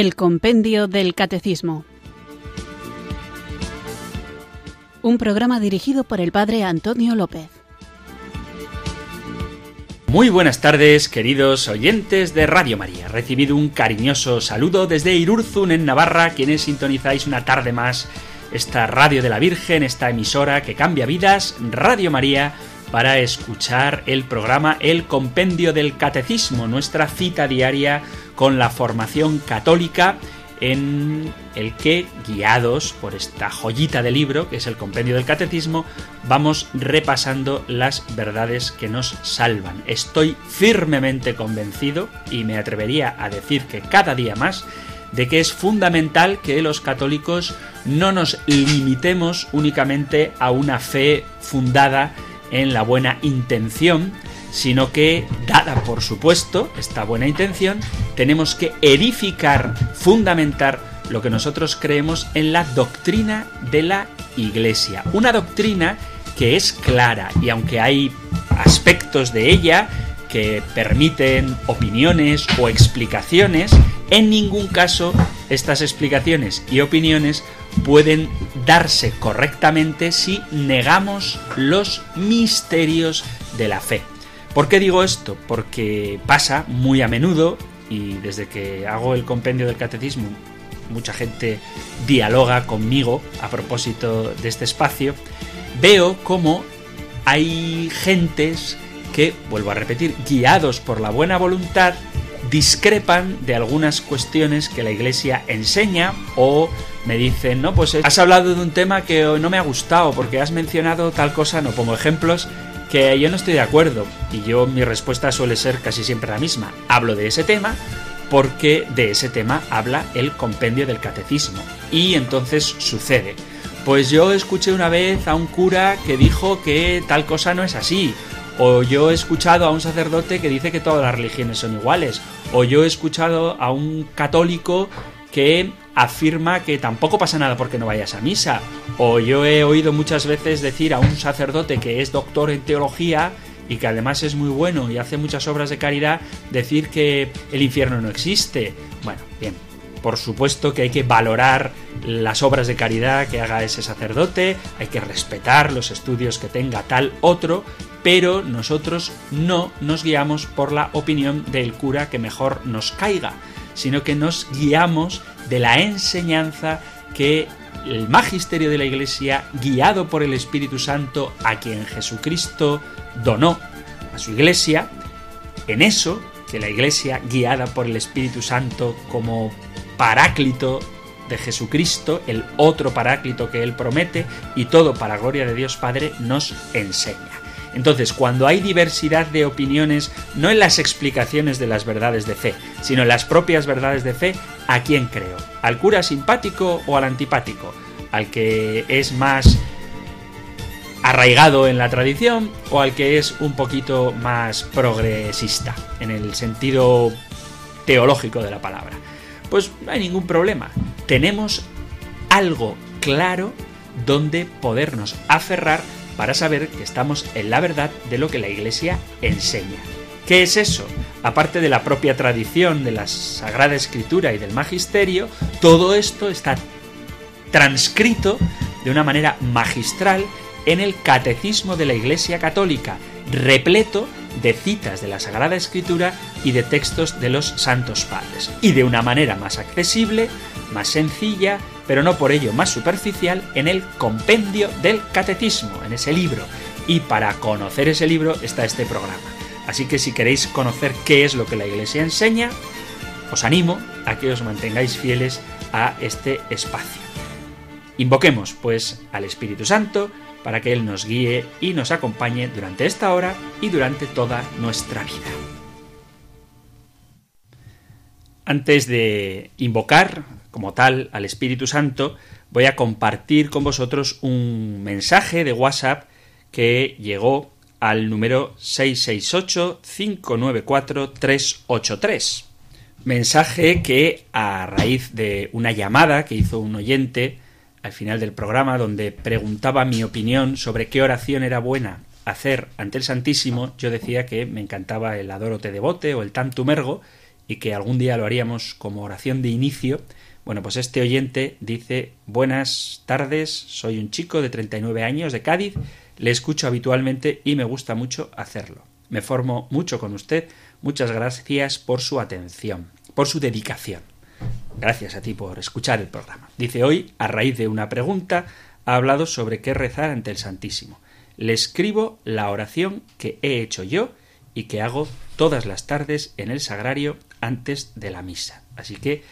El Compendio del Catecismo. Un programa dirigido por el Padre Antonio López. Muy buenas tardes, queridos oyentes de Radio María. Recibido un cariñoso saludo desde Irurzun, en Navarra, quienes sintonizáis una tarde más esta Radio de la Virgen, esta emisora que cambia vidas, Radio María, para escuchar el programa El Compendio del Catecismo, nuestra cita diaria con la formación católica en el que, guiados por esta joyita de libro, que es el Compendio del Catecismo, vamos repasando las verdades que nos salvan. Estoy firmemente convencido, y me atrevería a decir que cada día más, de que es fundamental que los católicos no nos limitemos únicamente a una fe fundada en la buena intención, sino que, dada por supuesto esta buena intención, tenemos que edificar, fundamentar lo que nosotros creemos en la doctrina de la Iglesia. Una doctrina que es clara y aunque hay aspectos de ella que permiten opiniones o explicaciones, en ningún caso estas explicaciones y opiniones pueden darse correctamente si negamos los misterios de la fe. ¿Por qué digo esto? Porque pasa muy a menudo, y desde que hago el compendio del catecismo, mucha gente dialoga conmigo a propósito de este espacio, veo cómo hay gentes que, vuelvo a repetir, guiados por la buena voluntad, discrepan de algunas cuestiones que la Iglesia enseña o me dicen, no, pues has hablado de un tema que no me ha gustado porque has mencionado tal cosa, no pongo ejemplos, que yo no estoy de acuerdo y yo mi respuesta suele ser casi siempre la misma. Hablo de ese tema porque de ese tema habla el compendio del catecismo y entonces sucede. Pues yo escuché una vez a un cura que dijo que tal cosa no es así, o yo he escuchado a un sacerdote que dice que todas las religiones son iguales, o yo he escuchado a un católico que afirma que tampoco pasa nada porque no vayas a misa. O yo he oído muchas veces decir a un sacerdote que es doctor en teología y que además es muy bueno y hace muchas obras de caridad, decir que el infierno no existe. Bueno, bien, por supuesto que hay que valorar las obras de caridad que haga ese sacerdote, hay que respetar los estudios que tenga tal otro, pero nosotros no nos guiamos por la opinión del cura que mejor nos caiga, sino que nos guiamos de la enseñanza que el magisterio de la Iglesia, guiado por el Espíritu Santo, a quien Jesucristo donó a su Iglesia, en eso que la Iglesia, guiada por el Espíritu Santo como paráclito de Jesucristo, el otro paráclito que Él promete, y todo para gloria de Dios Padre, nos enseña. Entonces, cuando hay diversidad de opiniones, no en las explicaciones de las verdades de fe, sino en las propias verdades de fe, ¿a quién creo? ¿Al cura simpático o al antipático? ¿Al que es más arraigado en la tradición o al que es un poquito más progresista, en el sentido teológico de la palabra? Pues no hay ningún problema. Tenemos algo claro donde podernos aferrar para saber que estamos en la verdad de lo que la Iglesia enseña. ¿Qué es eso? Aparte de la propia tradición de la Sagrada Escritura y del Magisterio, todo esto está transcrito de una manera magistral en el Catecismo de la Iglesia Católica, repleto citas de la Sagrada Escritura y de textos de los Santos Padres, y de una manera más accesible, más sencilla, pero no por ello más superficial, en el compendio del catecismo, en ese libro. Y para conocer ese libro está este programa. Así que si queréis conocer qué es lo que la Iglesia enseña, os animo a que os mantengáis fieles a este espacio. Invoquemos, pues, al Espíritu Santo para que Él nos guíe y nos acompañe durante esta hora y durante toda nuestra vida. Antes de invocar como tal al Espíritu Santo, voy a compartir con vosotros un mensaje de WhatsApp que llegó al número 668-594-383. Mensaje que a raíz de una llamada que hizo un oyente al final del programa donde preguntaba mi opinión sobre qué oración era buena hacer ante el Santísimo, yo decía que me encantaba el Adoro te devote o el Tantum ergo y que algún día lo haríamos como oración de inicio, bueno, pues este oyente dice Buenas tardes, soy un chico de 39 años de Cádiz, le escucho habitualmente y me gusta mucho hacerlo. Me formo mucho con usted, muchas gracias por su atención, por su dedicación. Gracias a ti por escuchar el programa. Dice hoy, a raíz de una pregunta, ha hablado sobre qué rezar ante el Santísimo. Le escribo la oración que he hecho yo y que hago todas las tardes en el sagrario antes de la misa. Así que,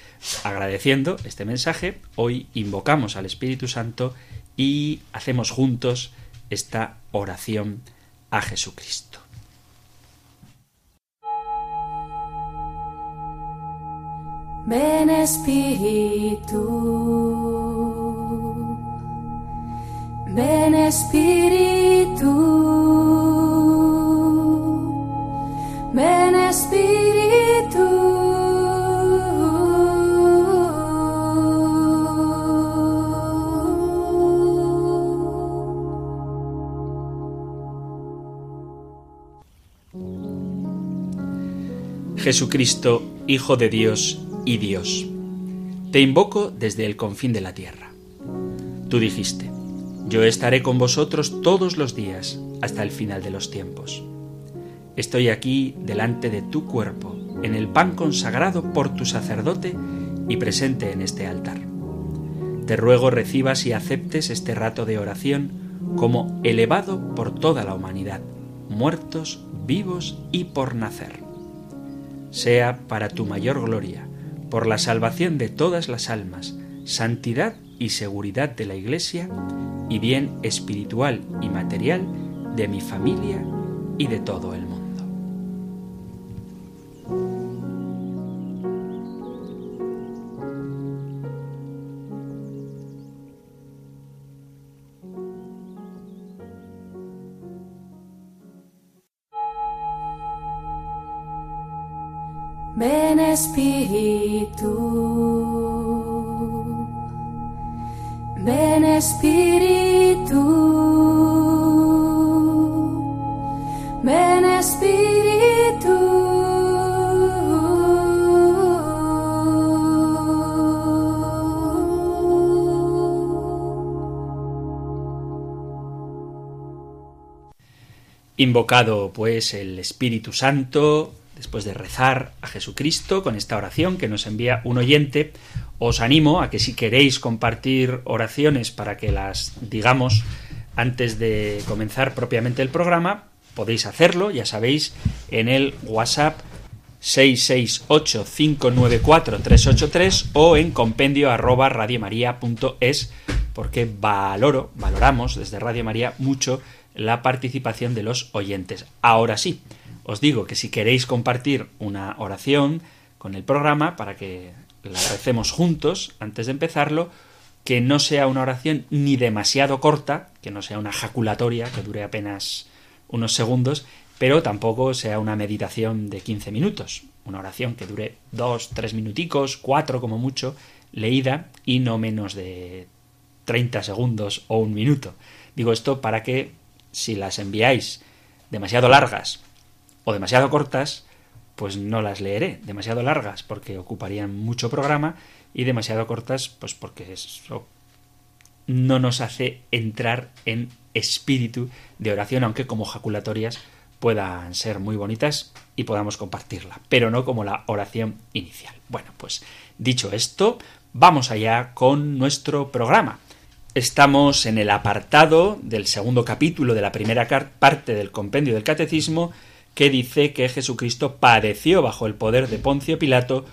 agradeciendo este mensaje, hoy invocamos al Espíritu Santo y hacemos juntos esta oración a Jesucristo. Ven Espíritu, ven Espíritu, ven Espíritu. Jesucristo, Hijo de Dios, y Dios. Te invoco desde el confín de la tierra. Tú dijiste, yo estaré con vosotros todos los días hasta el final de los tiempos. Estoy aquí delante de tu cuerpo, en el pan consagrado por tu sacerdote y presente en este altar. Te ruego recibas y aceptes este rato de oración como elevado por toda la humanidad, muertos, vivos y por nacer. Sea para tu mayor gloria, por la salvación de todas las almas, santidad y seguridad de la Iglesia y bien espiritual y material de mi familia y de todo el mundo. Invocado pues el Espíritu Santo, después de rezar a Jesucristo con esta oración que nos envía un oyente, os animo a que si queréis compartir oraciones para que las digamos antes de comenzar propiamente el programa, podéis hacerlo, ya sabéis, en el WhatsApp 668-594-383 o en compendio arroba radiomaria.es porque valoro, valoramos desde Radio María mucho la participación de los oyentes. Ahora sí, os digo que si queréis compartir una oración con el programa para que la recemos juntos antes de empezarlo, que no sea una oración ni demasiado corta, que no sea una jaculatoria que dure apenas unos segundos, pero tampoco sea una meditación de 15 minutos, una oración que dure dos, tres minuticos, cuatro como mucho, leída y no menos de 30 segundos o un minuto. Digo esto para que si las enviáis demasiado largas o demasiado cortas, pues no las leeré. Demasiado largas porque ocuparían mucho programa y demasiado cortas pues porque eso no nos hace entrar en espíritu de oración, aunque como jaculatorias puedan ser muy bonitas y podamos compartirla, pero no como la oración inicial. Bueno, pues dicho esto, vamos allá con nuestro programa. Estamos en el apartado del segundo capítulo de la primera parte del compendio del catecismo que dice que Jesucristo padeció bajo el poder de Poncio Pilato,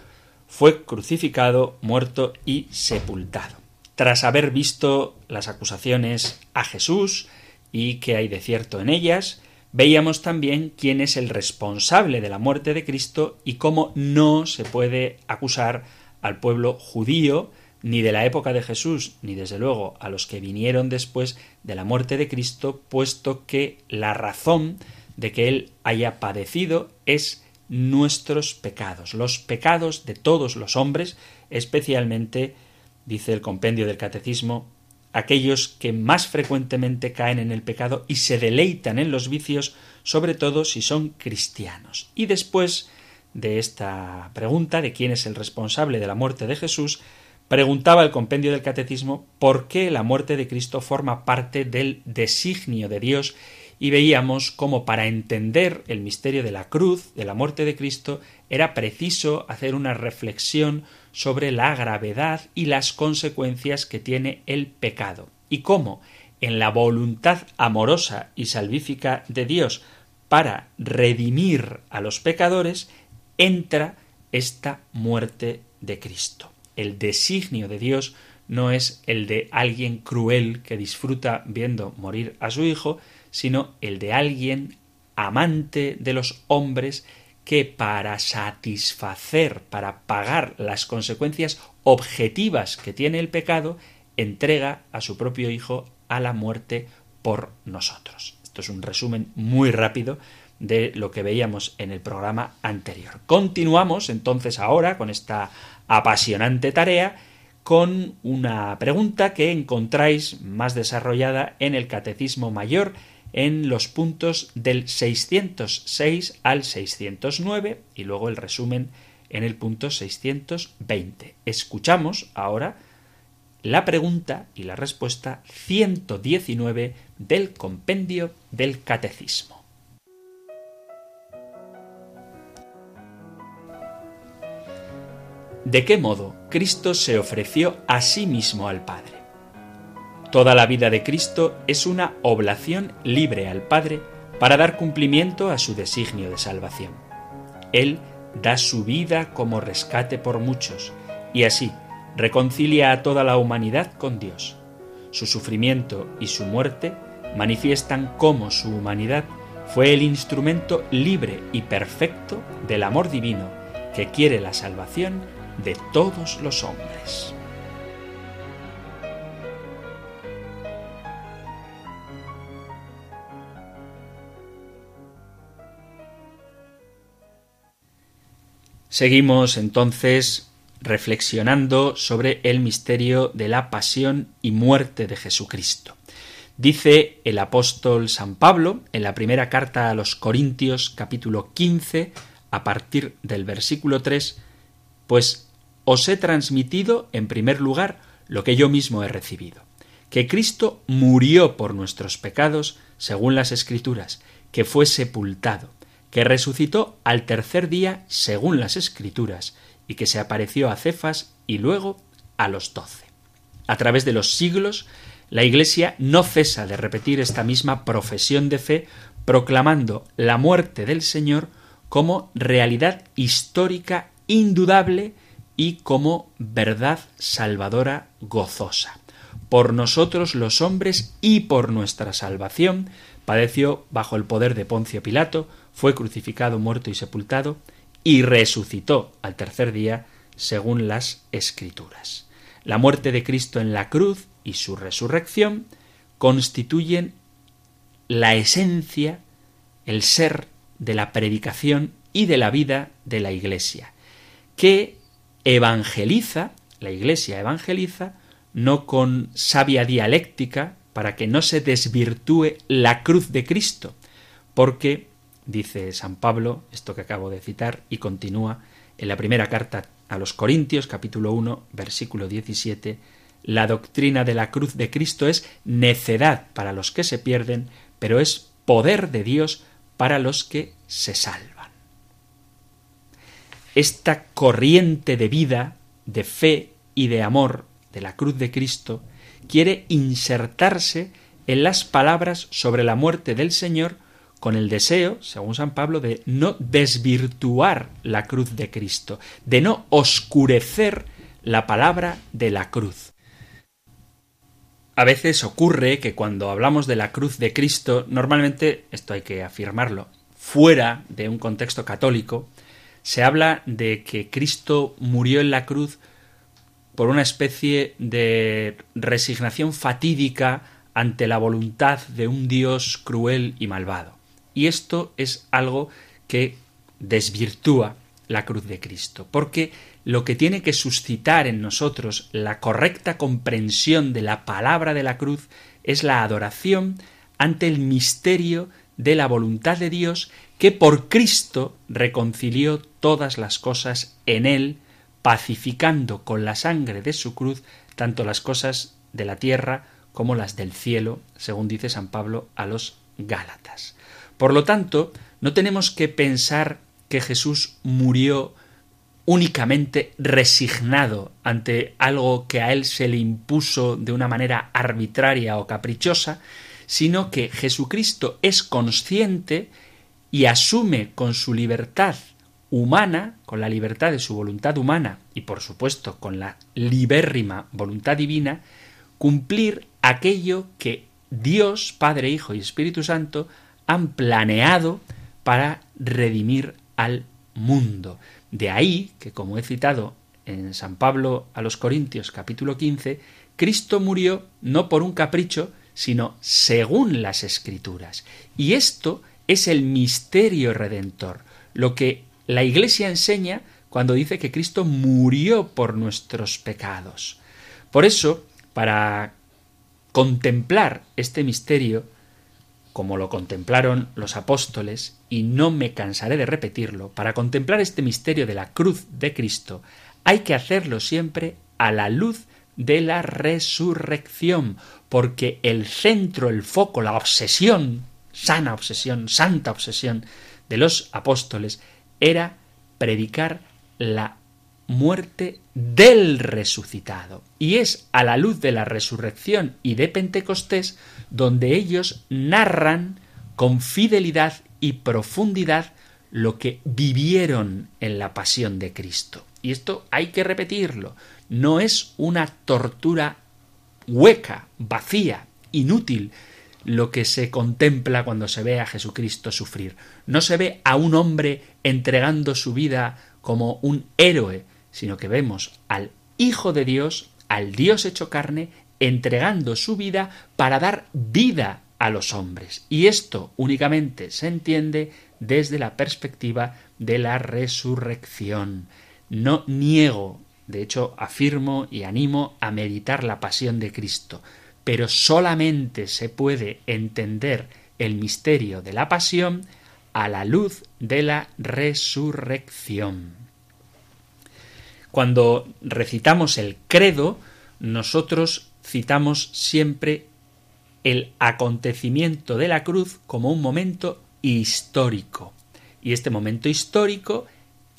fue crucificado, muerto y sepultado. Tras haber visto las acusaciones a Jesús y que hay de cierto en ellas, veíamos también quién es el responsable de la muerte de Cristo y cómo no se puede acusar al pueblo judío ni de la época de Jesús, ni desde luego a los que vinieron después de la muerte de Cristo, puesto que la razón de que Él haya padecido es nuestros pecados, los pecados de todos los hombres, especialmente, dice el compendio del catecismo, aquellos que más frecuentemente caen en el pecado y se deleitan en los vicios, sobre todo si son cristianos. Y después de esta pregunta, de quién es el responsable de la muerte de Jesús, preguntaba el compendio del catecismo por qué la muerte de Cristo forma parte del designio de Dios y veíamos cómo para entender el misterio de la cruz, de la muerte de Cristo, era preciso hacer una reflexión sobre la gravedad y las consecuencias que tiene el pecado y cómo en la voluntad amorosa y salvífica de Dios para redimir a los pecadores entra esta muerte de Cristo. El designio de Dios no es el de alguien cruel que disfruta viendo morir a su hijo, sino el de alguien amante de los hombres que para satisfacer, para pagar las consecuencias objetivas que tiene el pecado, entrega a su propio Hijo a la muerte por nosotros. Esto es un resumen muy rápido de lo que veíamos en el programa anterior. Continuamos entonces ahora con esta apasionante tarea con una pregunta que encontráis más desarrollada en el Catecismo Mayor en los puntos del 606 al 609 y luego el resumen en el punto 620. Escuchamos ahora la pregunta y la respuesta 119 del compendio del Catecismo. ¿De qué modo Cristo se ofreció a sí mismo al Padre? Toda la vida de Cristo es una oblación libre al Padre para dar cumplimiento a su designio de salvación. Él da su vida como rescate por muchos y así reconcilia a toda la humanidad con Dios. Su sufrimiento y su muerte manifiestan cómo su humanidad fue el instrumento libre y perfecto del amor divino que quiere la salvación de todos los hombres. Seguimos entonces reflexionando sobre el misterio de la pasión y muerte de Jesucristo. Dice el apóstol San Pablo en la primera carta a los Corintios capítulo 15 a partir del versículo 3, pues os he transmitido en primer lugar lo que yo mismo he recibido, que Cristo murió por nuestros pecados según las Escrituras, que fue sepultado, que resucitó al tercer día según las Escrituras, y que se apareció a Cefas y luego a los doce. A través de los siglos, la Iglesia no cesa de repetir esta misma profesión de fe, proclamando la muerte del Señor como realidad histórica indudable y como verdad salvadora gozosa. Por nosotros los hombres y por nuestra salvación, padeció bajo el poder de Poncio Pilato, fue crucificado, muerto y sepultado, y resucitó al tercer día, según las Escrituras. La muerte de Cristo en la cruz y su resurrección constituyen la esencia, el ser de la predicación y de la vida de la Iglesia, que evangeliza, la Iglesia evangeliza, no con sabia dialéctica, para que no se desvirtúe la cruz de Cristo, porque dice San Pablo, esto que acabo de citar, y continúa en la primera carta a los Corintios, capítulo 1, versículo 17, la doctrina de la cruz de Cristo es necedad para los que se pierden, pero es poder de Dios para los que se salvan. Esta corriente de vida, de fe y de amor de la cruz de Cristo quiere insertarse en las palabras sobre la muerte del Señor con el deseo, según San Pablo, de no desvirtuar la cruz de Cristo, de no oscurecer la palabra de la cruz. A veces ocurre que cuando hablamos de la cruz de Cristo, normalmente, esto hay que afirmarlo, fuera de un contexto católico, se habla de que Cristo murió en la cruz por una especie de resignación fatídica ante la voluntad de un Dios cruel y malvado. Y esto es algo que desvirtúa la cruz de Cristo, porque lo que tiene que suscitar en nosotros la correcta comprensión de la palabra de la cruz es la adoración ante el misterio de la voluntad de Dios que por Cristo reconcilió todas las cosas en él, pacificando con la sangre de su cruz tanto las cosas de la tierra como las del cielo, según dice San Pablo a los Gálatas. Por lo tanto, no tenemos que pensar que Jesús murió únicamente resignado ante algo que a él se le impuso de una manera arbitraria o caprichosa, sino que Jesucristo es consciente y asume con su libertad humana, con la libertad de su voluntad humana y por supuesto con la libérrima voluntad divina, cumplir aquello que Dios, Padre, Hijo y Espíritu Santo han planeado para redimir al mundo. De ahí que, como he citado en San Pablo a los Corintios capítulo 15, Cristo murió no por un capricho, sino según las escrituras. Y esto es el misterio redentor, lo que la Iglesia enseña cuando dice que Cristo murió por nuestros pecados. Por eso, para contemplar este misterio, como lo contemplaron los apóstoles, y no me cansaré de repetirlo, para contemplar este misterio de la cruz de Cristo, hay que hacerlo siempre a la luz de la resurrección, porque el centro, el foco, la obsesión, sana obsesión, santa obsesión de los apóstoles era predicar la muerte del resucitado. Y es a la luz de la resurrección y de Pentecostés donde ellos narran con fidelidad y profundidad lo que vivieron en la pasión de Cristo. Y esto hay que repetirlo. No es una tortura hueca, vacía, inútil, lo que se contempla cuando se ve a Jesucristo sufrir. No se ve a un hombre entregando su vida como un héroe, sino que vemos al Hijo de Dios, al Dios hecho carne, entregando su vida para dar vida a los hombres. Y esto únicamente se entiende desde la perspectiva de la resurrección. No niego, de hecho afirmo y animo a meditar la pasión de Cristo, pero solamente se puede entender el misterio de la pasión a la luz de la resurrección. Cuando recitamos el credo, nosotros citamos siempre el acontecimiento de la cruz como un momento histórico. Y este momento histórico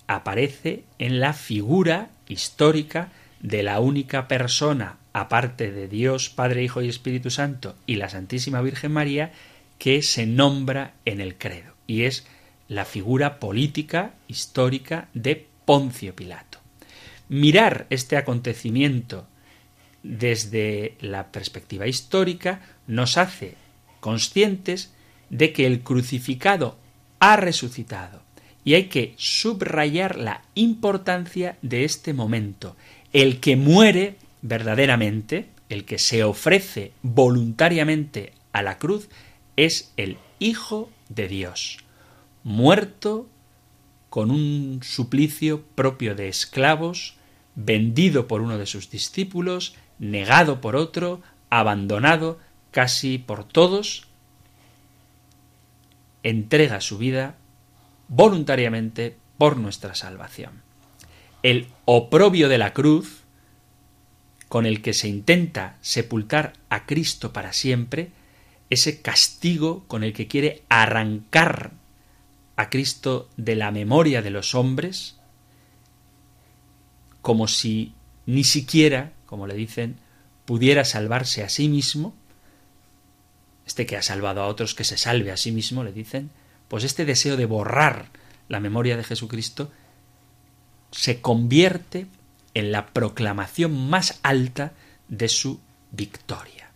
aparece en la figura histórica de la única persona, aparte de Dios, Padre, Hijo y Espíritu Santo y la Santísima Virgen María, que se nombra en el credo. Y es la figura política, histórica de Poncio Pilato. Mirar este acontecimiento desde la perspectiva histórica nos hace conscientes de que el crucificado ha resucitado y hay que subrayar la importancia de este momento. El que muere verdaderamente, el que se ofrece voluntariamente a la cruz, es el Hijo de Dios, muerto con un suplicio propio de esclavos, vendido por uno de sus discípulos, negado por otro, abandonado casi por todos, entrega su vida voluntariamente por nuestra salvación. El oprobio de la cruz, con el que se intenta sepultar a Cristo para siempre, ese castigo con el que quiere arrancar a Cristo de la memoria de los hombres, como si ni siquiera, como le dicen, pudiera salvarse a sí mismo, este que ha salvado a otros que se salve a sí mismo, le dicen, pues este deseo de borrar la memoria de Jesucristo se convierte en la proclamación más alta de su victoria.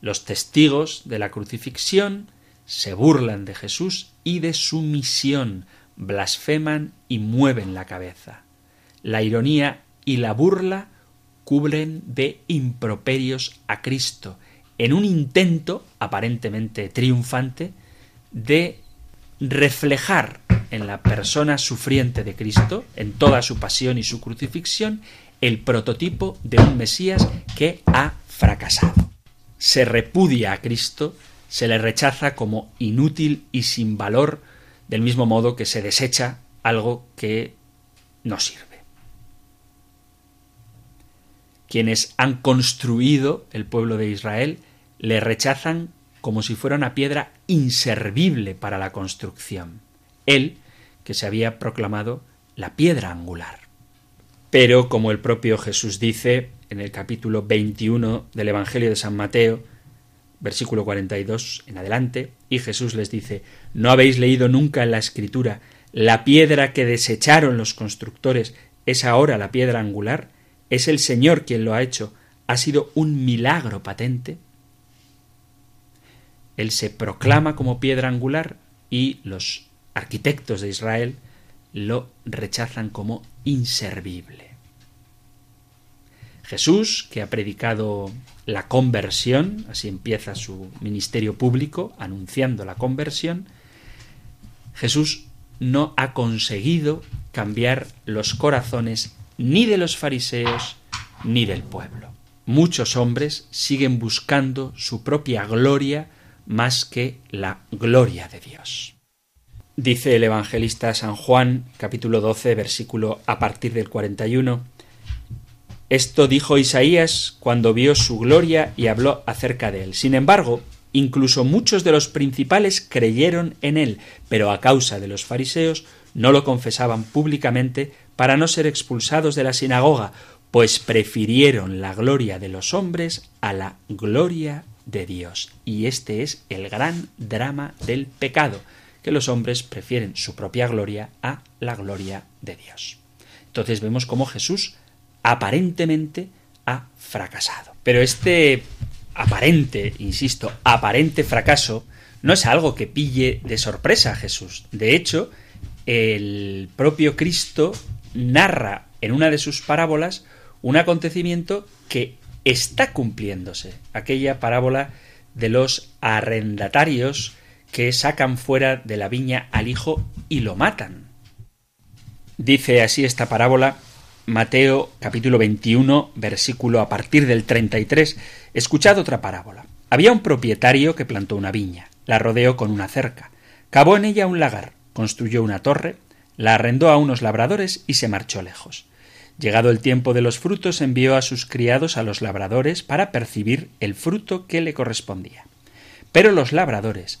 Los testigos de la crucifixión se burlan de Jesús y de su misión, blasfeman y mueven la cabeza. La ironía y la burla cubren de improperios a Cristo, en un intento aparentemente triunfante de reflejar en la persona sufriente de Cristo, en toda su pasión y su crucifixión, el prototipo de un Mesías que ha fracasado. Se repudia a Cristo, se le rechaza como inútil y sin valor, del mismo modo que se desecha algo que no sirve. Quienes han construido el pueblo de Israel le rechazan como si fuera una piedra inservible para la construcción. Él, que se había proclamado la piedra angular. Pero, como el propio Jesús dice en el capítulo 21 del Evangelio de San Mateo, versículo 42 en adelante, y Jesús les dice, ¿no habéis leído nunca en la Escritura la piedra que desecharon los constructores es ahora la piedra angular? ¿Es el Señor quien lo ha hecho? ¿Ha sido un milagro patente? Él se proclama como piedra angular y los arquitectos de Israel lo rechazan como inservible. Jesús, que ha predicado la conversión, así empieza su ministerio público, anunciando la conversión, Jesús no ha conseguido cambiar los corazones ni de los fariseos ni del pueblo. Muchos hombres siguen buscando su propia gloria más que la gloria de Dios. Dice el evangelista San Juan, capítulo 12, versículo a partir del 41, Esto dijo Isaías cuando vio su gloria y habló acerca de él. Sin embargo, incluso muchos de los principales creyeron en él, pero a causa de los fariseos no lo confesaban públicamente para no ser expulsados de la sinagoga, pues prefirieron la gloria de los hombres a la gloria de Dios. Y este es el gran drama del pecado, que los hombres prefieren su propia gloria a la gloria de Dios. Entonces vemos cómo Jesús aparentemente ha fracasado. Pero este aparente, insisto, aparente fracaso no es algo que pille de sorpresa a Jesús. De hecho, el propio Cristo narra en una de sus parábolas un acontecimiento que está cumpliéndose. Aquella parábola de los arrendatarios que sacan fuera de la viña al hijo y lo matan. Dice así esta parábola Mateo capítulo 21 versículo a partir del 33. Escuchad otra parábola. Había un propietario que plantó una viña, la rodeó con una cerca, cavó en ella un lagar, construyó una torre, la arrendó a unos labradores y se marchó lejos. Llegado el tiempo de los frutos, envió a sus criados a los labradores para percibir el fruto que le correspondía. Pero los labradores,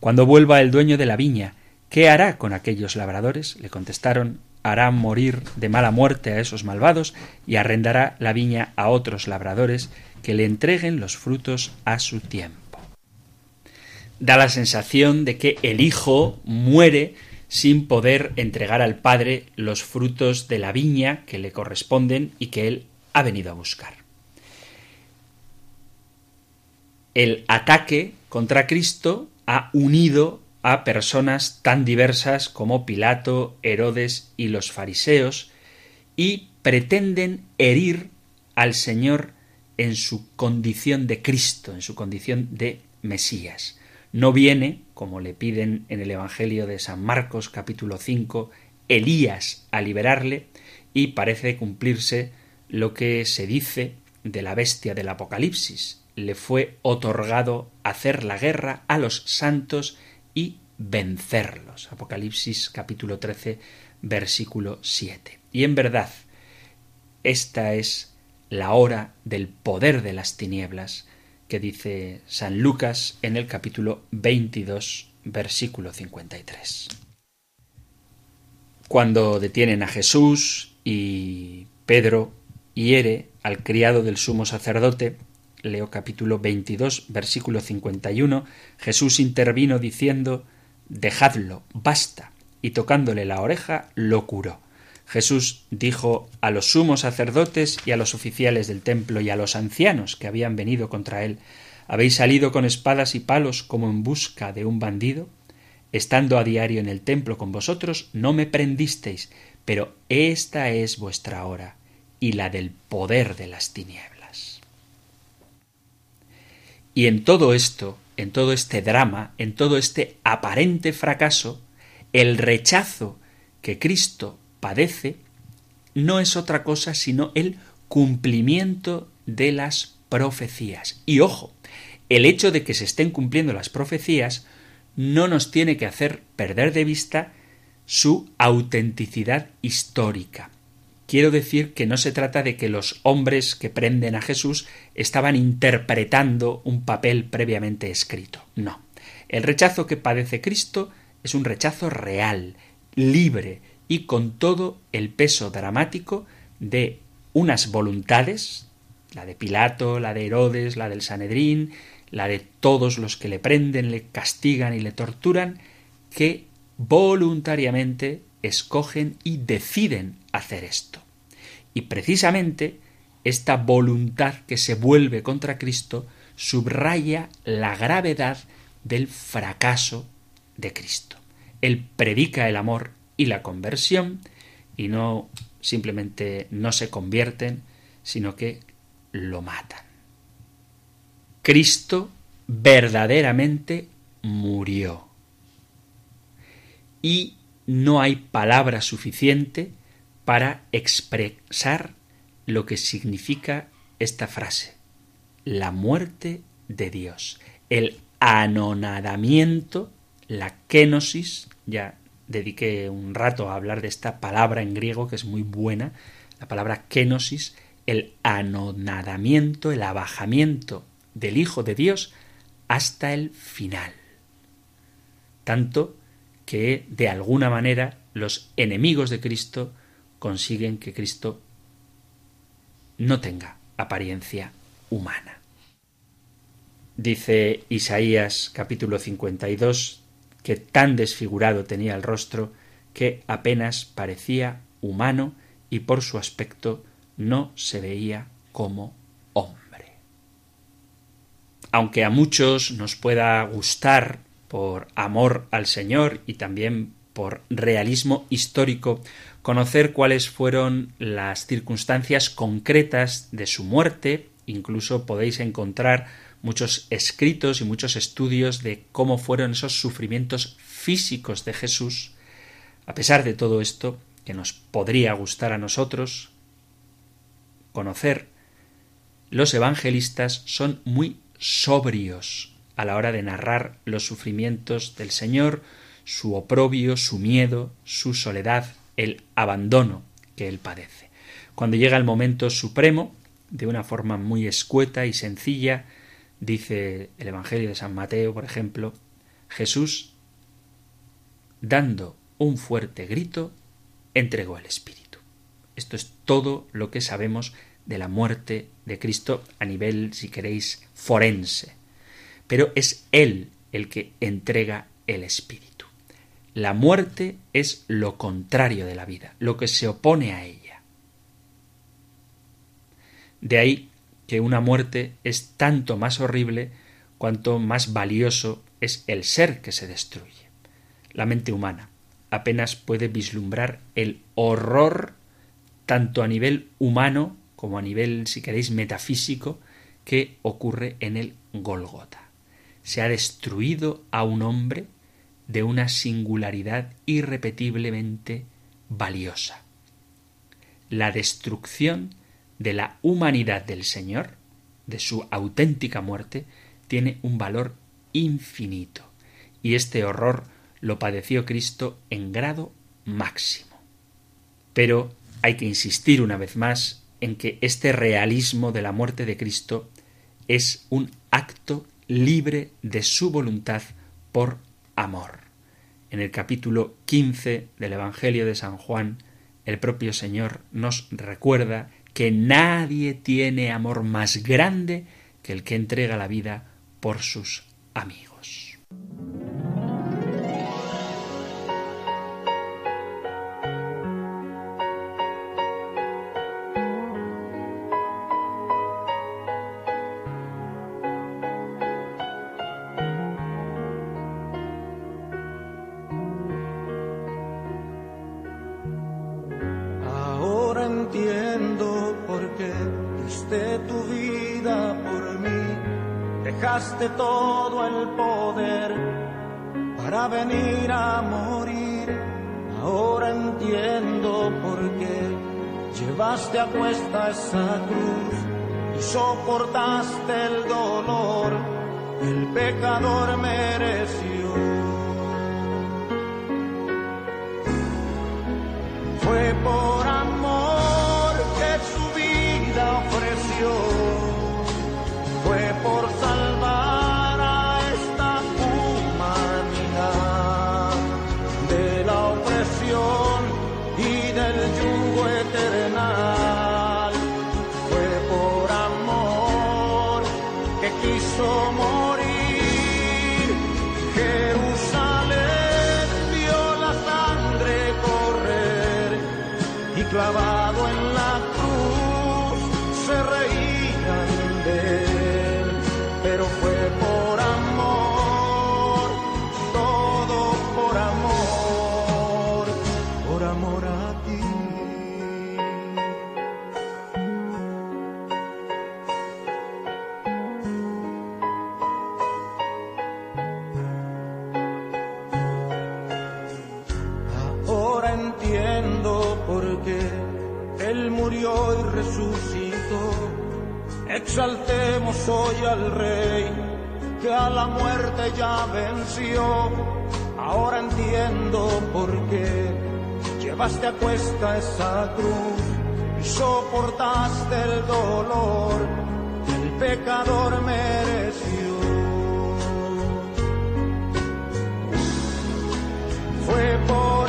Cuando vuelva el dueño de la viña, ¿qué hará con aquellos labradores? Le contestaron hará morir de mala muerte a esos malvados y arrendará la viña a otros labradores que le entreguen los frutos a su tiempo. Da la sensación de que el hijo muere sin poder entregar al Padre los frutos de la viña que le corresponden y que él ha venido a buscar. El ataque contra Cristo ha unido a personas tan diversas como Pilato, Herodes y los fariseos, y pretenden herir al Señor en su condición de Cristo, en su condición de Mesías. No viene, como le piden en el Evangelio de San Marcos capítulo 5, Elías a liberarle y parece cumplirse lo que se dice de la bestia del Apocalipsis. Le fue otorgado hacer la guerra a los santos y vencerlos. Apocalipsis capítulo 13 versículo 7. Y en verdad, esta es la hora del poder de las tinieblas que dice San Lucas en el capítulo 22, versículo 53. Cuando detienen a Jesús y Pedro hiere al criado del sumo sacerdote, leo capítulo 22, versículo 51, Jesús intervino diciendo, Dejadlo, basta, y tocándole la oreja, lo curó. Jesús dijo a los sumos sacerdotes y a los oficiales del templo y a los ancianos que habían venido contra él ¿Habéis salido con espadas y palos como en busca de un bandido? Estando a diario en el templo con vosotros, no me prendisteis, pero esta es vuestra hora y la del poder de las tinieblas. Y en todo esto, en todo este drama, en todo este aparente fracaso, el rechazo que Cristo padece no es otra cosa sino el cumplimiento de las profecías. Y ojo, el hecho de que se estén cumpliendo las profecías no nos tiene que hacer perder de vista su autenticidad histórica. Quiero decir que no se trata de que los hombres que prenden a Jesús estaban interpretando un papel previamente escrito. No. El rechazo que padece Cristo es un rechazo real, libre y con todo el peso dramático de unas voluntades, la de Pilato, la de Herodes, la del Sanedrín, la de todos los que le prenden, le castigan y le torturan, que voluntariamente escogen y deciden hacer esto. Y precisamente esta voluntad que se vuelve contra Cristo subraya la gravedad del fracaso de Cristo. Él predica el amor y la conversión y no simplemente no se convierten, sino que lo matan. Cristo verdaderamente murió. Y no hay palabra suficiente para expresar lo que significa esta frase. La muerte de Dios, el anonadamiento, la kenosis, ya dediqué un rato a hablar de esta palabra en griego que es muy buena, la palabra kenosis, el anonadamiento, el abajamiento del Hijo de Dios hasta el final. Tanto que de alguna manera los enemigos de Cristo consiguen que Cristo no tenga apariencia humana. Dice Isaías capítulo 52 que tan desfigurado tenía el rostro que apenas parecía humano y por su aspecto no se veía como hombre. Aunque a muchos nos pueda gustar por amor al Señor y también por realismo histórico conocer cuáles fueron las circunstancias concretas de su muerte, incluso podéis encontrar muchos escritos y muchos estudios de cómo fueron esos sufrimientos físicos de Jesús, a pesar de todo esto, que nos podría gustar a nosotros, conocer, los evangelistas son muy sobrios a la hora de narrar los sufrimientos del Señor, su oprobio, su miedo, su soledad, el abandono que él padece. Cuando llega el momento supremo, de una forma muy escueta y sencilla, dice el Evangelio de San Mateo, por ejemplo, Jesús, dando un fuerte grito, entregó el Espíritu. Esto es todo lo que sabemos de la muerte de Cristo a nivel, si queréis, forense. Pero es Él el que entrega el Espíritu. La muerte es lo contrario de la vida, lo que se opone a ella. De ahí que una muerte es tanto más horrible cuanto más valioso es el ser que se destruye. La mente humana apenas puede vislumbrar el horror tanto a nivel humano como a nivel, si queréis, metafísico que ocurre en el Golgota. Se ha destruido a un hombre de una singularidad irrepetiblemente valiosa. La destrucción de la humanidad del Señor, de su auténtica muerte, tiene un valor infinito. Y este horror lo padeció Cristo en grado máximo. Pero hay que insistir una vez más en que este realismo de la muerte de Cristo es un acto libre de su voluntad por amor. En el capítulo 15 del Evangelio de San Juan, el propio Señor nos recuerda que nadie tiene amor más grande que el que entrega la vida por sus amigos. Todo el poder para venir a morir. Ahora entiendo por qué llevaste a cuesta esa cruz y soportaste el dolor que el pecador mereció. Fue por Exaltemos hoy al Rey que a la muerte ya venció. Ahora entiendo por qué llevaste a cuesta esa cruz y soportaste el dolor que el pecador mereció. Fue por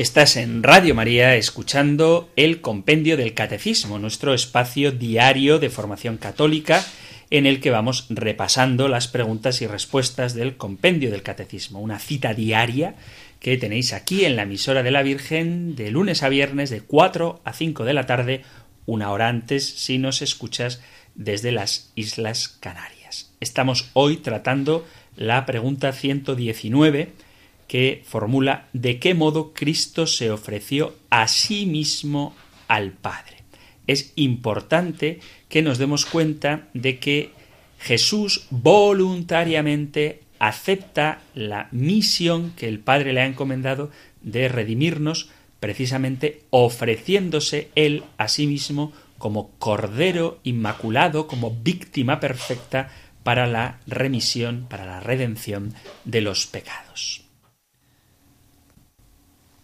Estás en Radio María escuchando el Compendio del Catecismo, nuestro espacio diario de formación católica en el que vamos repasando las preguntas y respuestas del Compendio del Catecismo, una cita diaria que tenéis aquí en la emisora de la Virgen de lunes a viernes de 4 a 5 de la tarde, una hora antes si nos escuchas desde las Islas Canarias. Estamos hoy tratando la pregunta 119 que formula de qué modo Cristo se ofreció a sí mismo al Padre. Es importante que nos demos cuenta de que Jesús voluntariamente acepta la misión que el Padre le ha encomendado de redimirnos precisamente ofreciéndose él a sí mismo como cordero inmaculado, como víctima perfecta para la remisión, para la redención de los pecados.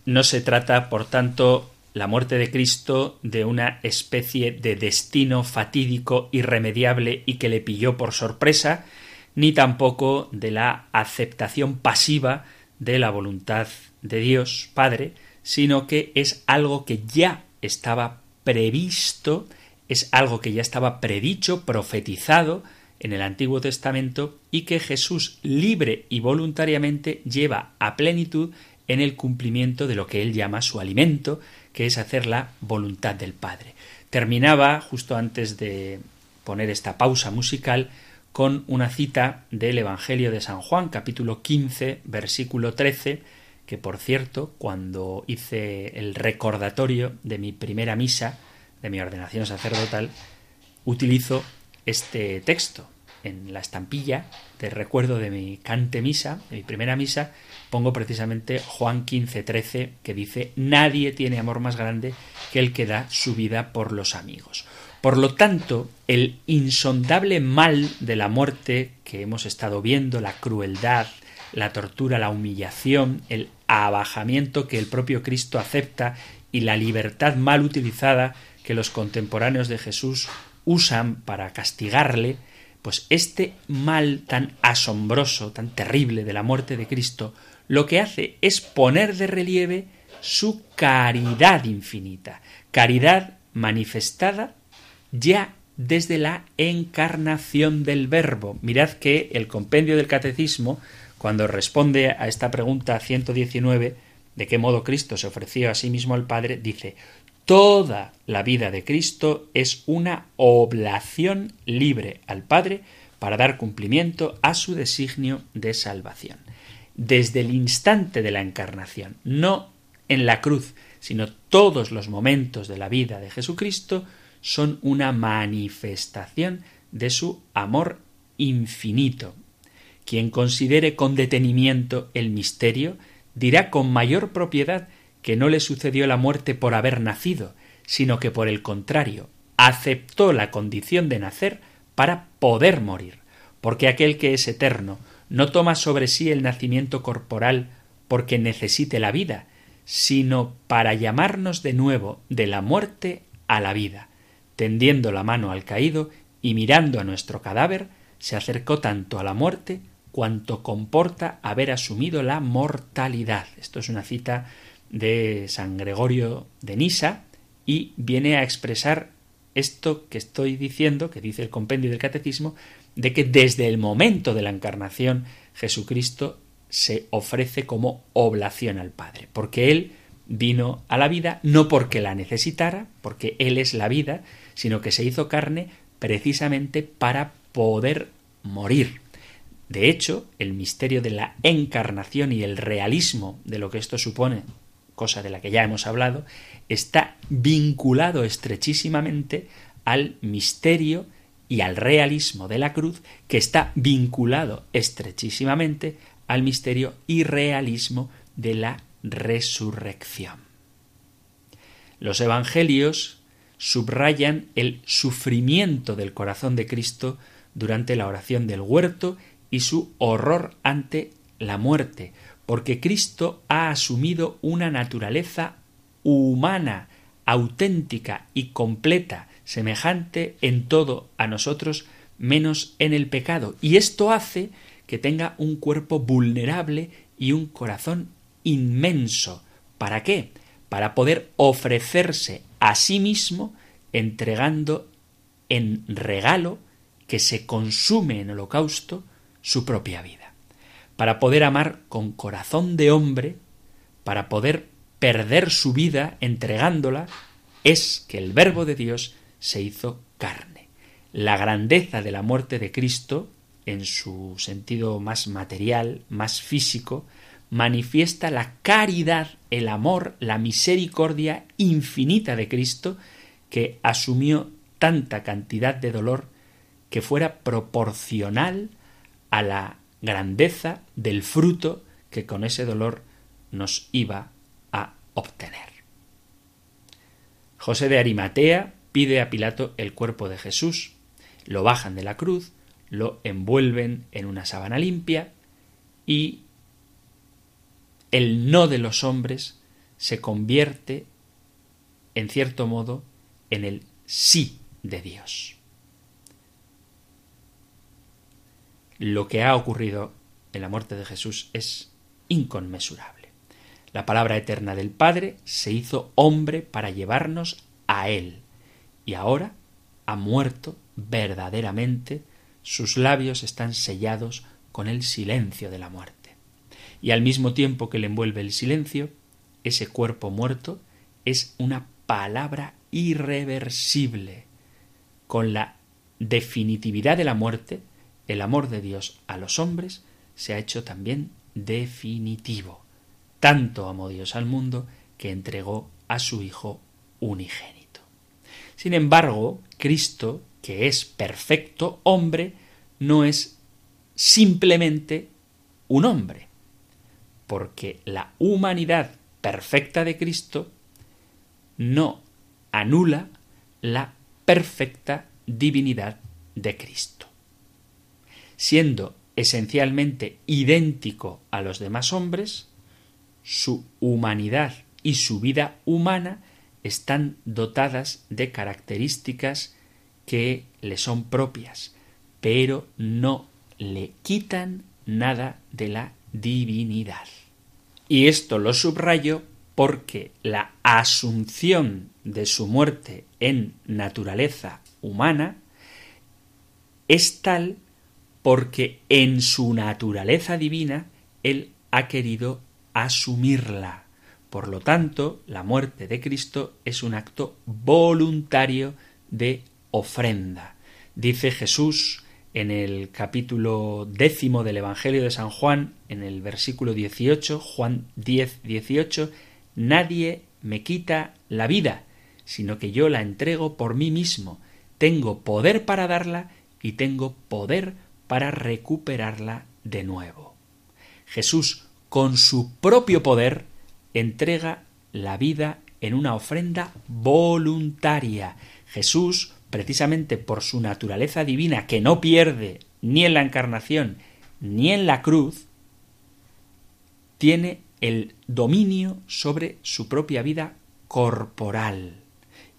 No se trata, por tanto, la muerte de Cristo de una especie de destino fatídico, irremediable y que le pilló por sorpresa, ni tampoco de la aceptación pasiva de la voluntad de Dios Padre, sino que es algo que ya estaba previsto, es algo que ya estaba predicho, profetizado en el Antiguo Testamento y que Jesús libre y voluntariamente lleva a plenitud en el cumplimiento de lo que él llama su alimento, que es hacer la voluntad del Padre. Terminaba, justo antes de poner esta pausa musical, con una cita del Evangelio de San Juan, capítulo 15, versículo 13, que por cierto, cuando hice el recordatorio de mi primera misa, de mi ordenación sacerdotal, utilizo este texto. En la estampilla de recuerdo de mi cante misa, de mi primera misa, pongo precisamente Juan 15, 13, que dice, Nadie tiene amor más grande que el que da su vida por los amigos. Por lo tanto, el insondable mal de la muerte que hemos estado viendo, la crueldad, la tortura, la humillación, el abajamiento que el propio Cristo acepta y la libertad mal utilizada que los contemporáneos de Jesús usan para castigarle, pues este mal tan asombroso, tan terrible de la muerte de Cristo, lo que hace es poner de relieve su caridad infinita, caridad manifestada ya desde la encarnación del Verbo. Mirad que el compendio del Catecismo, cuando responde a esta pregunta 119, de qué modo Cristo se ofreció a sí mismo al Padre, dice, toda la vida de Cristo es una oblación libre al Padre para dar cumplimiento a su designio de salvación. Desde el instante de la encarnación, no en la cruz, sino todos los momentos de la vida de Jesucristo, son una manifestación de su amor infinito. Quien considere con detenimiento el misterio dirá con mayor propiedad que no le sucedió la muerte por haber nacido, sino que por el contrario, aceptó la condición de nacer para poder morir, porque aquel que es eterno no toma sobre sí el nacimiento corporal porque necesite la vida, sino para llamarnos de nuevo de la muerte a la vida tendiendo la mano al caído y mirando a nuestro cadáver, se acercó tanto a la muerte cuanto comporta haber asumido la mortalidad. Esto es una cita de San Gregorio de Nisa y viene a expresar esto que estoy diciendo, que dice el compendio del catecismo, de que desde el momento de la encarnación Jesucristo se ofrece como oblación al Padre, porque Él vino a la vida no porque la necesitara, porque Él es la vida, sino que se hizo carne precisamente para poder morir. De hecho, el misterio de la encarnación y el realismo de lo que esto supone, cosa de la que ya hemos hablado, está vinculado estrechísimamente al misterio y al realismo de la cruz, que está vinculado estrechísimamente al misterio y realismo de la resurrección. Los evangelios subrayan el sufrimiento del corazón de Cristo durante la oración del huerto y su horror ante la muerte, porque Cristo ha asumido una naturaleza humana, auténtica y completa, semejante en todo a nosotros, menos en el pecado. Y esto hace que tenga un cuerpo vulnerable y un corazón inmenso. ¿Para qué? Para poder ofrecerse a sí mismo entregando en regalo que se consume en holocausto su propia vida. Para poder amar con corazón de hombre, para poder perder su vida entregándola, es que el Verbo de Dios se hizo carne. La grandeza de la muerte de Cristo, en su sentido más material, más físico, manifiesta la caridad, el amor, la misericordia infinita de Cristo, que asumió tanta cantidad de dolor que fuera proporcional a la grandeza del fruto que con ese dolor nos iba a obtener. José de Arimatea pide a Pilato el cuerpo de Jesús, lo bajan de la cruz, lo envuelven en una sábana limpia y el no de los hombres se convierte, en cierto modo, en el sí de Dios. Lo que ha ocurrido en la muerte de Jesús es inconmensurable. La palabra eterna del Padre se hizo hombre para llevarnos a Él, y ahora ha muerto verdaderamente, sus labios están sellados con el silencio de la muerte. Y al mismo tiempo que le envuelve el silencio, ese cuerpo muerto es una palabra irreversible. Con la definitividad de la muerte, el amor de Dios a los hombres se ha hecho también definitivo. Tanto amó Dios al mundo que entregó a su Hijo unigénito. Sin embargo, Cristo, que es perfecto hombre, no es simplemente un hombre, porque la humanidad perfecta de Cristo no anula la perfecta divinidad de Cristo. Siendo esencialmente idéntico a los demás hombres, su humanidad y su vida humana están dotadas de características que le son propias, pero no le quitan nada de la divinidad. Y esto lo subrayo porque la asunción de su muerte en naturaleza humana es tal porque en su naturaleza divina él ha querido asumirla. Por lo tanto, la muerte de Cristo es un acto voluntario de ofrenda. Dice Jesús en el capítulo décimo del Evangelio de San Juan, en el versículo 18, Juan 10, 18, Nadie me quita la vida, sino que yo la entrego por mí mismo. Tengo poder para darla y tengo poder para recuperarla de nuevo. Jesús, con su propio poder, entrega la vida en una ofrenda voluntaria. Jesús, precisamente por su naturaleza divina, que no pierde ni en la encarnación ni en la cruz, tiene el dominio sobre su propia vida corporal.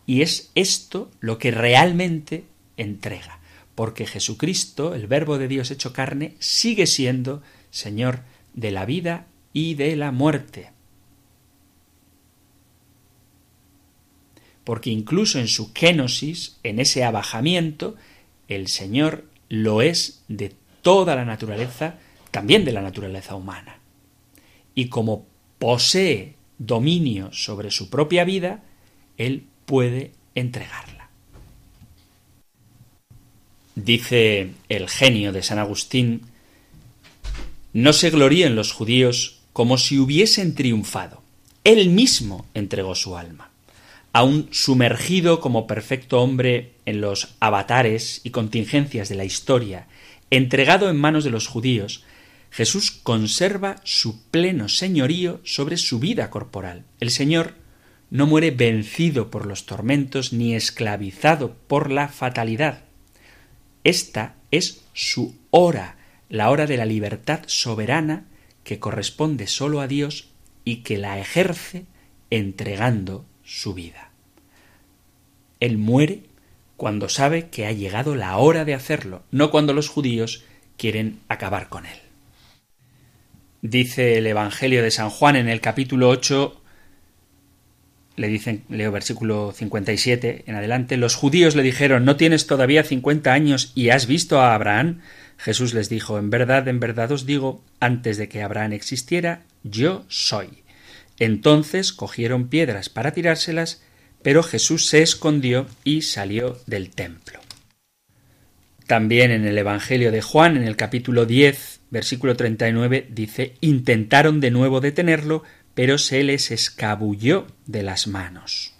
Y es esto lo que realmente entrega, porque Jesucristo, el Verbo de Dios hecho carne, sigue siendo Señor de la vida y de la muerte. Porque incluso en su kénosis, en ese abajamiento, el Señor lo es de toda la naturaleza, también de la naturaleza humana. Y como posee dominio sobre su propia vida, Él puede entregarla. Dice el genio de San Agustín, no se gloríen los judíos como si hubiesen triunfado. Él mismo entregó su alma aún sumergido como perfecto hombre en los avatares y contingencias de la historia, entregado en manos de los judíos, Jesús conserva su pleno señorío sobre su vida corporal. El Señor no muere vencido por los tormentos ni esclavizado por la fatalidad. Esta es su hora, la hora de la libertad soberana que corresponde sólo a Dios y que la ejerce entregando su vida. Él muere cuando sabe que ha llegado la hora de hacerlo, no cuando los judíos quieren acabar con él. Dice el Evangelio de San Juan en el capítulo 8, le dicen, leo versículo 57 en adelante, los judíos le dijeron, ¿no tienes todavía cincuenta años y has visto a Abraham? Jesús les dijo, en verdad, en verdad os digo, antes de que Abraham existiera, yo soy. Entonces cogieron piedras para tirárselas, pero Jesús se escondió y salió del templo. También en el Evangelio de Juan, en el capítulo 10, versículo 39, dice, intentaron de nuevo detenerlo, pero se les escabulló de las manos.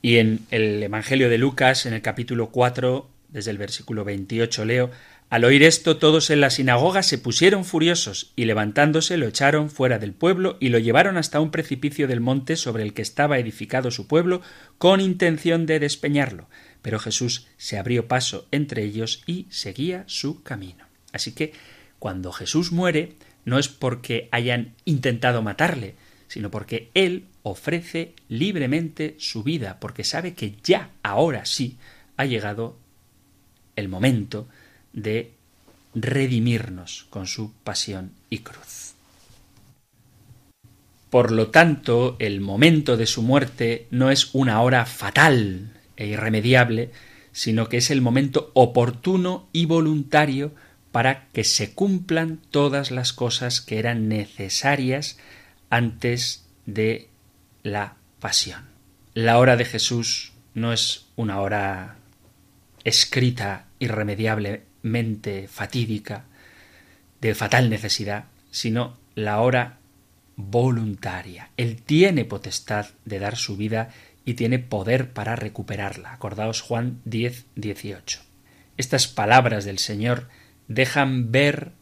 Y en el Evangelio de Lucas, en el capítulo 4, desde el versículo 28 leo, al oír esto todos en la sinagoga se pusieron furiosos y levantándose lo echaron fuera del pueblo y lo llevaron hasta un precipicio del monte sobre el que estaba edificado su pueblo con intención de despeñarlo. pero Jesús se abrió paso entre ellos y seguía su camino. Así que cuando Jesús muere, no es porque hayan intentado matarle, sino porque Él ofrece libremente su vida, porque sabe que ya, ahora sí, ha llegado el momento de redimirnos con su pasión y cruz. Por lo tanto, el momento de su muerte no es una hora fatal e irremediable, sino que es el momento oportuno y voluntario para que se cumplan todas las cosas que eran necesarias antes de la pasión. La hora de Jesús no es una hora escrita irremediablemente fatídica, de fatal necesidad, sino la hora voluntaria. Él tiene potestad de dar su vida y tiene poder para recuperarla. Acordaos Juan 10, 18. Estas palabras del Señor dejan ver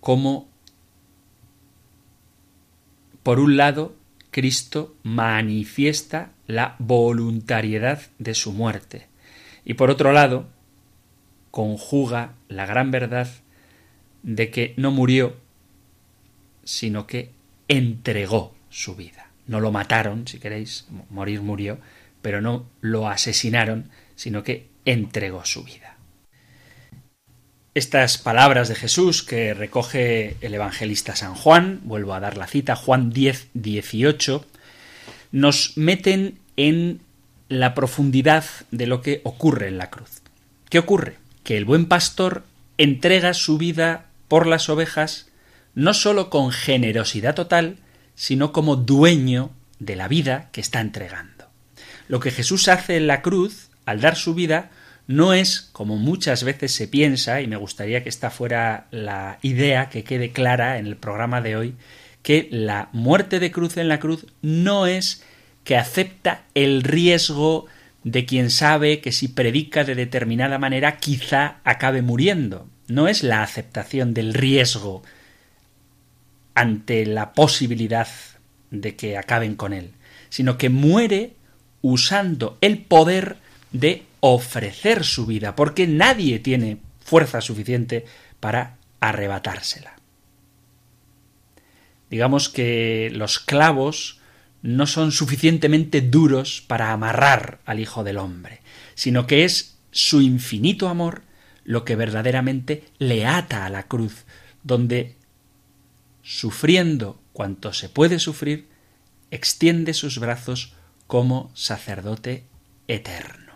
cómo, por un lado, Cristo manifiesta la voluntariedad de su muerte y por otro lado, conjuga la gran verdad de que no murió, sino que entregó su vida. No lo mataron, si queréis, morir murió, pero no lo asesinaron, sino que entregó su vida. Estas palabras de Jesús que recoge el evangelista San Juan, vuelvo a dar la cita, Juan 10, 18, nos meten en la profundidad de lo que ocurre en la cruz. ¿Qué ocurre? Que el buen pastor entrega su vida por las ovejas no sólo con generosidad total, sino como dueño de la vida que está entregando. Lo que Jesús hace en la cruz, al dar su vida, no es, como muchas veces se piensa, y me gustaría que esta fuera la idea que quede clara en el programa de hoy, que la muerte de cruz en la cruz no es que acepta el riesgo de quien sabe que si predica de determinada manera quizá acabe muriendo. No es la aceptación del riesgo ante la posibilidad de que acaben con él, sino que muere usando el poder de ofrecer su vida, porque nadie tiene fuerza suficiente para arrebatársela. Digamos que los clavos no son suficientemente duros para amarrar al Hijo del Hombre, sino que es su infinito amor lo que verdaderamente le ata a la cruz, donde, sufriendo cuanto se puede sufrir, extiende sus brazos como sacerdote eterno.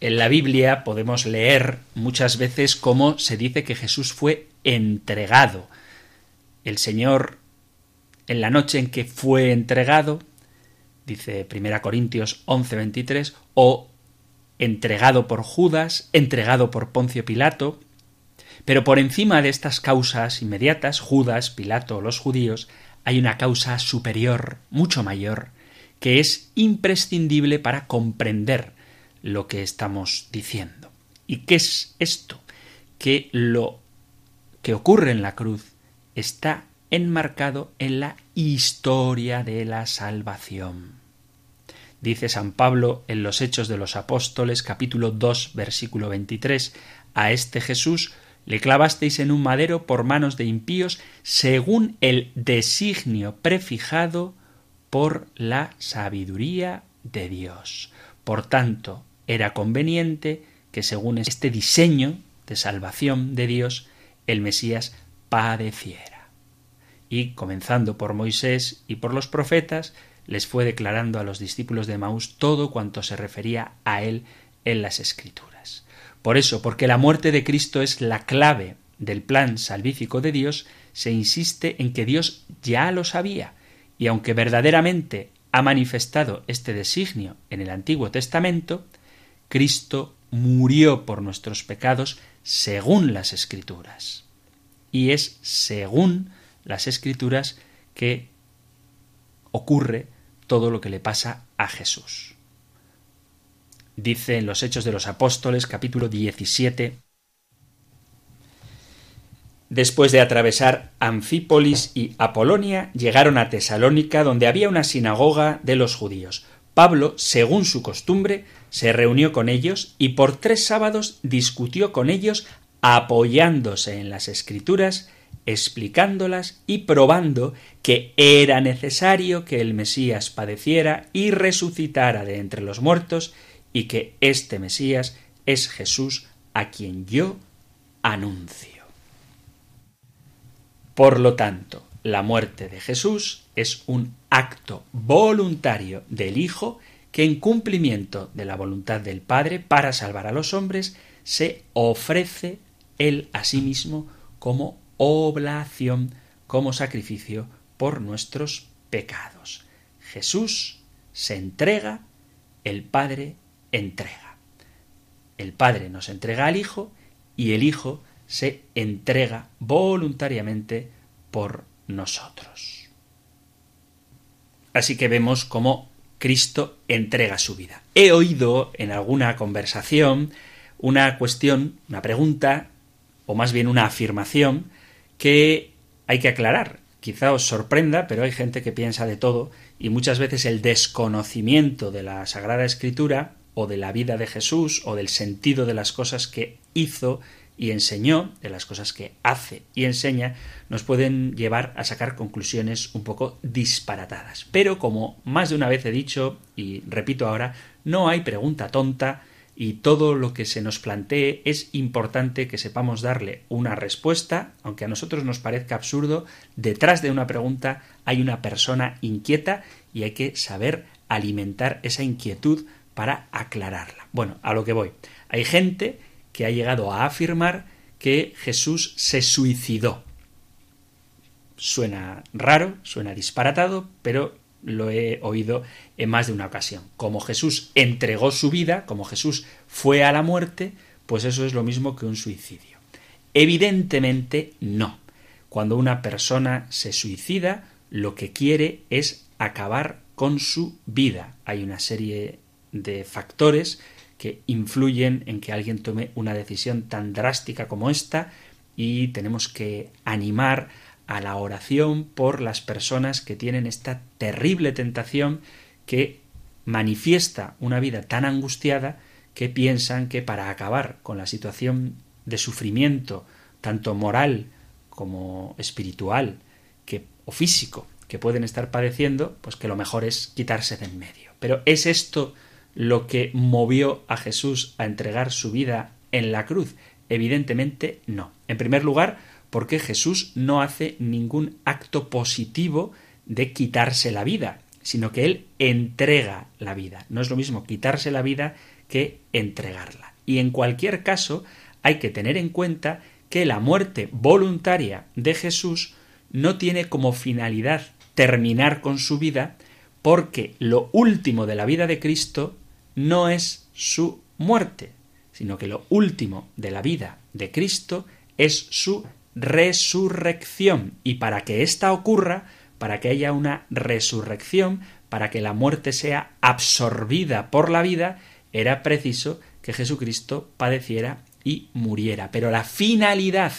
En la Biblia podemos leer muchas veces cómo se dice que Jesús fue entregado. El Señor en la noche en que fue entregado, dice 1 Corintios 11:23, o entregado por Judas, entregado por Poncio Pilato, pero por encima de estas causas inmediatas, Judas, Pilato los judíos, hay una causa superior, mucho mayor, que es imprescindible para comprender lo que estamos diciendo. ¿Y qué es esto? Que lo que ocurre en la cruz está enmarcado en la historia de la salvación. Dice San Pablo en los Hechos de los Apóstoles capítulo 2 versículo 23 A este Jesús le clavasteis en un madero por manos de impíos según el designio prefijado por la sabiduría de Dios. Por tanto, era conveniente que según este diseño de salvación de Dios, el Mesías padeciera y, comenzando por Moisés y por los profetas, les fue declarando a los discípulos de Maús todo cuanto se refería a él en las Escrituras. Por eso, porque la muerte de Cristo es la clave del plan salvífico de Dios, se insiste en que Dios ya lo sabía, y aunque verdaderamente ha manifestado este designio en el Antiguo Testamento, Cristo murió por nuestros pecados según las Escrituras. Y es según las escrituras que ocurre todo lo que le pasa a Jesús. Dice en los Hechos de los Apóstoles capítulo 17 Después de atravesar Anfípolis y Apolonia, llegaron a Tesalónica, donde había una sinagoga de los judíos. Pablo, según su costumbre, se reunió con ellos y por tres sábados discutió con ellos apoyándose en las escrituras, explicándolas y probando que era necesario que el Mesías padeciera y resucitara de entre los muertos y que este Mesías es Jesús a quien yo anuncio. Por lo tanto, la muerte de Jesús es un acto voluntario del Hijo que en cumplimiento de la voluntad del Padre para salvar a los hombres se ofrece él a sí mismo como oblación, como sacrificio por nuestros pecados. Jesús se entrega, el Padre entrega. El Padre nos entrega al Hijo y el Hijo se entrega voluntariamente por nosotros. Así que vemos cómo Cristo entrega su vida. He oído en alguna conversación una cuestión, una pregunta, o más bien una afirmación, que hay que aclarar. Quizá os sorprenda, pero hay gente que piensa de todo y muchas veces el desconocimiento de la Sagrada Escritura o de la vida de Jesús o del sentido de las cosas que hizo y enseñó, de las cosas que hace y enseña, nos pueden llevar a sacar conclusiones un poco disparatadas. Pero como más de una vez he dicho, y repito ahora, no hay pregunta tonta, y todo lo que se nos plantee es importante que sepamos darle una respuesta, aunque a nosotros nos parezca absurdo, detrás de una pregunta hay una persona inquieta y hay que saber alimentar esa inquietud para aclararla. Bueno, a lo que voy. Hay gente que ha llegado a afirmar que Jesús se suicidó. Suena raro, suena disparatado, pero lo he oído en más de una ocasión. Como Jesús entregó su vida, como Jesús fue a la muerte, pues eso es lo mismo que un suicidio. Evidentemente no. Cuando una persona se suicida, lo que quiere es acabar con su vida. Hay una serie de factores que influyen en que alguien tome una decisión tan drástica como esta y tenemos que animar a la oración por las personas que tienen esta terrible tentación que manifiesta una vida tan angustiada que piensan que para acabar con la situación de sufrimiento, tanto moral como espiritual que, o físico, que pueden estar padeciendo, pues que lo mejor es quitarse de en medio. Pero ¿es esto lo que movió a Jesús a entregar su vida en la cruz? Evidentemente no. En primer lugar, porque Jesús no hace ningún acto positivo de quitarse la vida, sino que Él entrega la vida. No es lo mismo quitarse la vida que entregarla. Y en cualquier caso, hay que tener en cuenta que la muerte voluntaria de Jesús no tiene como finalidad terminar con su vida, porque lo último de la vida de Cristo no es su muerte, sino que lo último de la vida de Cristo es su resurrección. Y para que ésta ocurra, para que haya una resurrección, para que la muerte sea absorbida por la vida, era preciso que Jesucristo padeciera y muriera. Pero la finalidad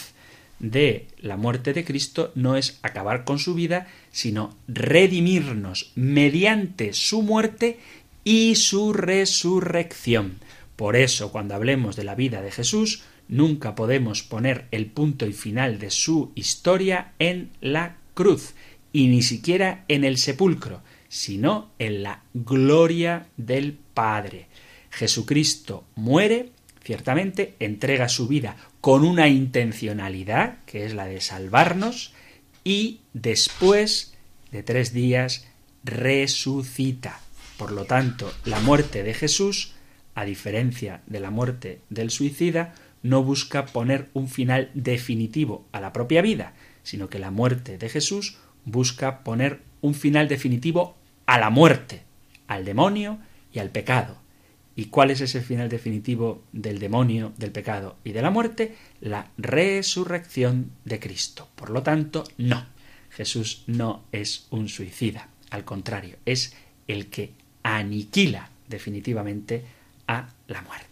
de la muerte de Cristo no es acabar con su vida, sino redimirnos mediante su muerte y su resurrección. Por eso, cuando hablemos de la vida de Jesús, nunca podemos poner el punto y final de su historia en la cruz, y ni siquiera en el sepulcro, sino en la gloria del Padre. Jesucristo muere, ciertamente, entrega su vida con una intencionalidad, que es la de salvarnos, y después de tres días resucita. Por lo tanto, la muerte de Jesús, a diferencia de la muerte del suicida, no busca poner un final definitivo a la propia vida, sino que la muerte de Jesús busca poner un final definitivo a la muerte, al demonio y al pecado. ¿Y cuál es ese final definitivo del demonio, del pecado y de la muerte? La resurrección de Cristo. Por lo tanto, no. Jesús no es un suicida. Al contrario, es el que aniquila definitivamente a la muerte.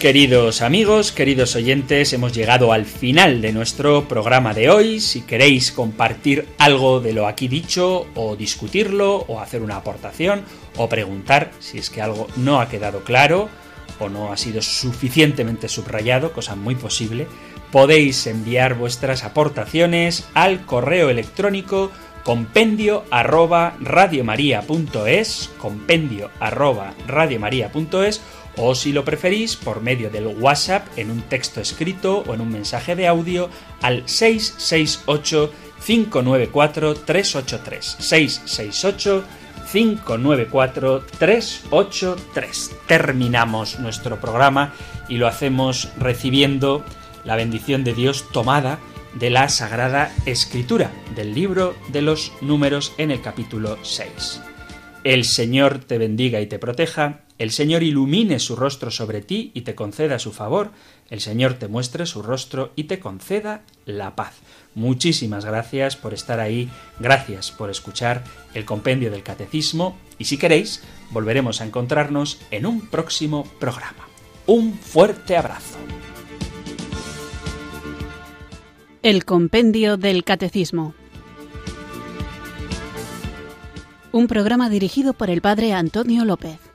Queridos amigos, queridos oyentes, hemos llegado al final de nuestro programa de hoy. Si queréis compartir algo de lo aquí dicho, o discutirlo, o hacer una aportación, o preguntar si es que algo no ha quedado claro, o no ha sido suficientemente subrayado, cosa muy posible, podéis enviar vuestras aportaciones al correo electrónico compendio arroba radiomaria.es, compendio arroba radiomaria.es o si lo preferís por medio del WhatsApp en un texto escrito o en un mensaje de audio al 668 594 383 668 594 383. Terminamos nuestro programa y lo hacemos recibiendo la bendición de Dios tomada de la Sagrada Escritura, del libro de los números en el capítulo 6. El Señor te bendiga y te proteja, el Señor ilumine su rostro sobre ti y te conceda su favor, el Señor te muestre su rostro y te conceda la paz. Muchísimas gracias por estar ahí, gracias por escuchar el compendio del catecismo y si queréis, volveremos a encontrarnos en un próximo programa. Un fuerte abrazo. El compendio del catecismo. Un programa dirigido por el padre Antonio López.